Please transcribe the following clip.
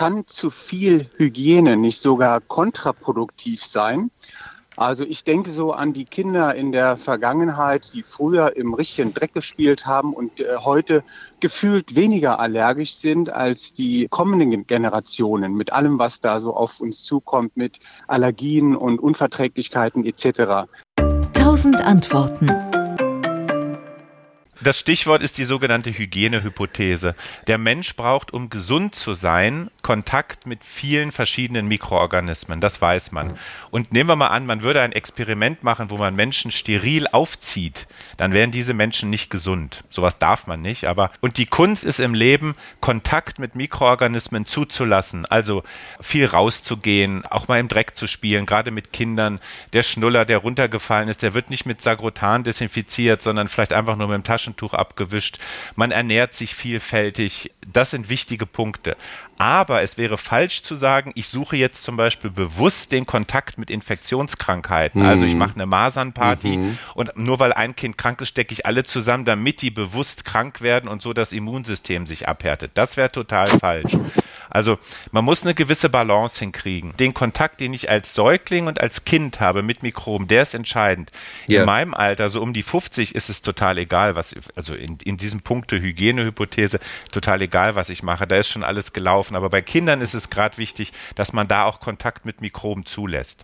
kann zu viel Hygiene nicht sogar kontraproduktiv sein? Also ich denke so an die Kinder in der Vergangenheit, die früher im richtigen Dreck gespielt haben und äh, heute gefühlt weniger allergisch sind als die kommenden Generationen mit allem, was da so auf uns zukommt, mit Allergien und Unverträglichkeiten etc. Tausend Antworten. Das Stichwort ist die sogenannte Hygienehypothese. Der Mensch braucht, um gesund zu sein, Kontakt mit vielen verschiedenen Mikroorganismen. Das weiß man. Und nehmen wir mal an, man würde ein Experiment machen, wo man Menschen steril aufzieht. Dann wären diese Menschen nicht gesund. Sowas darf man nicht. Aber, und die Kunst ist im Leben, Kontakt mit Mikroorganismen zuzulassen. Also viel rauszugehen, auch mal im Dreck zu spielen, gerade mit Kindern. Der Schnuller, der runtergefallen ist, der wird nicht mit Sagrotan desinfiziert, sondern vielleicht einfach nur mit dem Taschen Taschentuch abgewischt, man ernährt sich vielfältig. Das sind wichtige Punkte. Aber es wäre falsch zu sagen, ich suche jetzt zum Beispiel bewusst den Kontakt mit Infektionskrankheiten. Mhm. Also ich mache eine Masernparty mhm. und nur weil ein Kind krank ist, stecke ich alle zusammen, damit die bewusst krank werden und so das Immunsystem sich abhärtet. Das wäre total falsch. Also man muss eine gewisse Balance hinkriegen. Den Kontakt, den ich als Säugling und als Kind habe mit Mikroben, der ist entscheidend. Yeah. In meinem Alter, so um die 50, ist es total egal, was, also in, in diesem Punkte Hygienehypothese, total egal, was ich mache. Da ist schon alles gelaufen. Aber bei Kindern ist es gerade wichtig, dass man da auch Kontakt mit Mikroben zulässt.